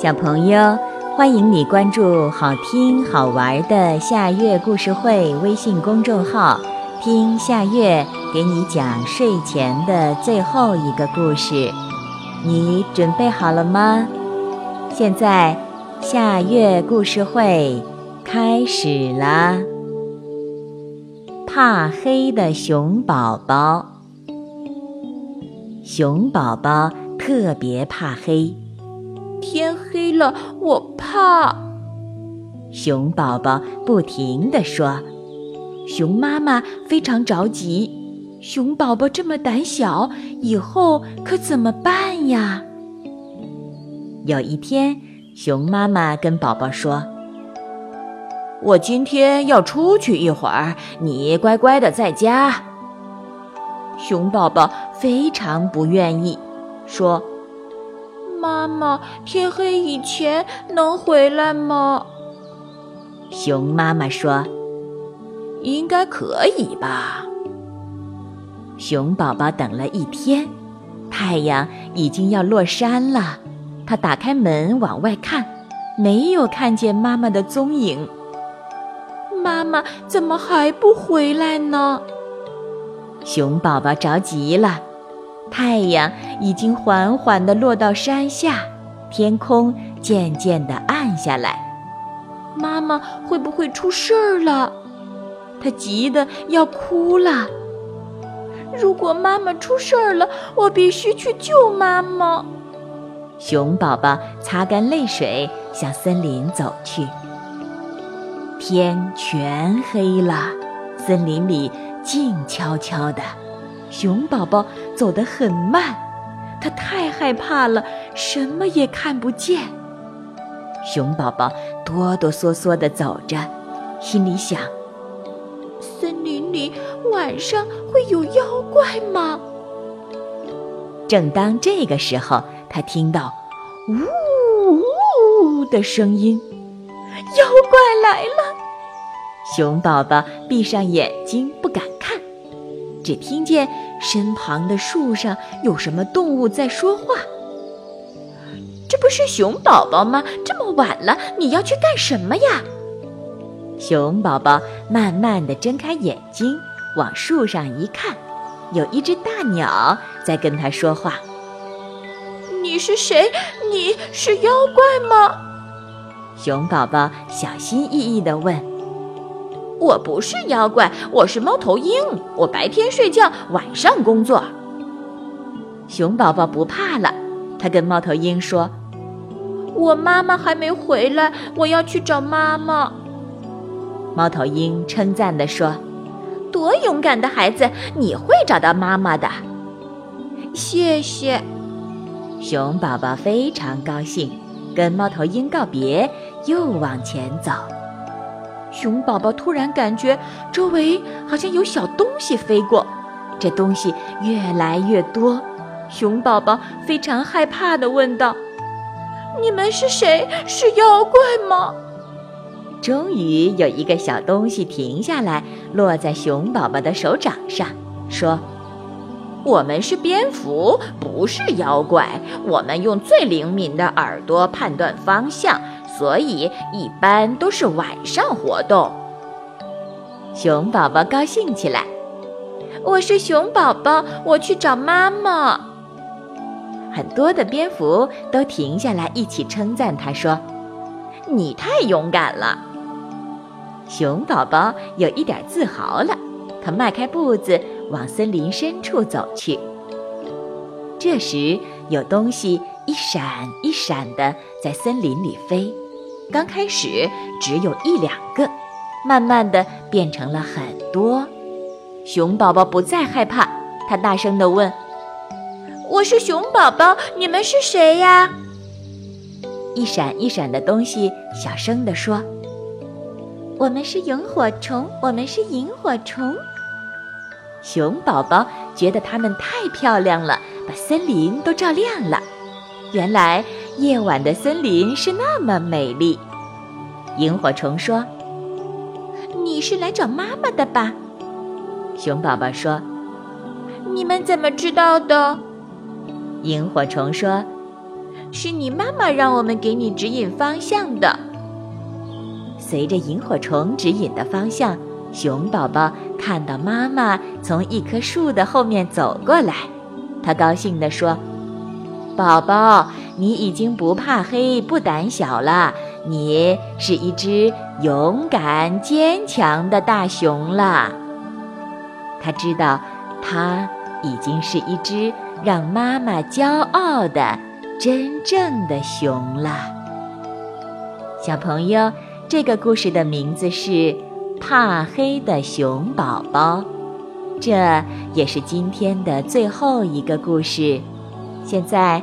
小朋友，欢迎你关注好听好玩的夏月故事会微信公众号，听夏月给你讲睡前的最后一个故事。你准备好了吗？现在夏月故事会开始啦！怕黑的熊宝宝，熊宝宝特别怕黑。天黑了，我怕。熊宝宝不停地说：“熊妈妈非常着急，熊宝宝这么胆小，以后可怎么办呀？”有一天，熊妈妈跟宝宝说：“我今天要出去一会儿，你乖乖的在家。”熊宝宝非常不愿意，说。妈妈，天黑以前能回来吗？熊妈妈说：“应该可以吧。”熊宝宝等了一天，太阳已经要落山了。他打开门往外看，没有看见妈妈的踪影。妈妈怎么还不回来呢？熊宝宝着急了。太阳已经缓缓地落到山下，天空渐渐地暗下来。妈妈会不会出事儿了？他急得要哭了。如果妈妈出事儿了，我必须去救妈妈。熊宝宝擦干泪水，向森林走去。天全黑了，森林里静悄悄的。熊宝宝走得很慢，他太害怕了，什么也看不见。熊宝宝哆哆嗦嗦地走着，心里想：森林里晚上会有妖怪吗？正当这个时候，他听到“呜呜”的声音，妖怪来了！熊宝宝闭上眼睛，不敢。只听见身旁的树上有什么动物在说话。这不是熊宝宝吗？这么晚了，你要去干什么呀？熊宝宝慢慢的睁开眼睛，往树上一看，有一只大鸟在跟他说话。你是谁？你是妖怪吗？熊宝宝小心翼翼的问。我不是妖怪，我是猫头鹰。我白天睡觉，晚上工作。熊宝宝不怕了，他跟猫头鹰说：“我妈妈还没回来，我要去找妈妈。”猫头鹰称赞地说：“多勇敢的孩子，你会找到妈妈的。”谢谢。熊宝宝非常高兴，跟猫头鹰告别，又往前走。熊宝宝突然感觉周围好像有小东西飞过，这东西越来越多。熊宝宝非常害怕地问道：“你们是谁？是妖怪吗？”终于有一个小东西停下来，落在熊宝宝的手掌上，说：“我们是蝙蝠，不是妖怪。我们用最灵敏的耳朵判断方向。”所以一般都是晚上活动。熊宝宝高兴起来，我是熊宝宝，我去找妈妈。很多的蝙蝠都停下来一起称赞他，说：“你太勇敢了。”熊宝宝有一点自豪了，他迈开步子往森林深处走去。这时，有东西一闪一闪的在森林里飞。刚开始只有一两个，慢慢的变成了很多。熊宝宝不再害怕，他大声的问：“我是熊宝宝，你们是谁呀？”一闪一闪的东西小声的说：“我们是萤火虫，我们是萤火虫。”熊宝宝觉得它们太漂亮了，把森林都照亮了。原来。夜晚的森林是那么美丽。萤火虫说：“你是来找妈妈的吧？”熊宝宝说：“你们怎么知道的？”萤火虫说：“是你妈妈让我们给你指引方向的。随着萤火虫指引的方向，熊宝宝看到妈妈从一棵树的后面走过来，他高兴地说：“宝宝，你已经不怕黑、不胆小了，你是一只勇敢、坚强的大熊了。”他知道，他已经是一只让妈妈骄傲的真正的熊了。小朋友，这个故事的名字是《怕黑的熊宝宝》，这也是今天的最后一个故事。现在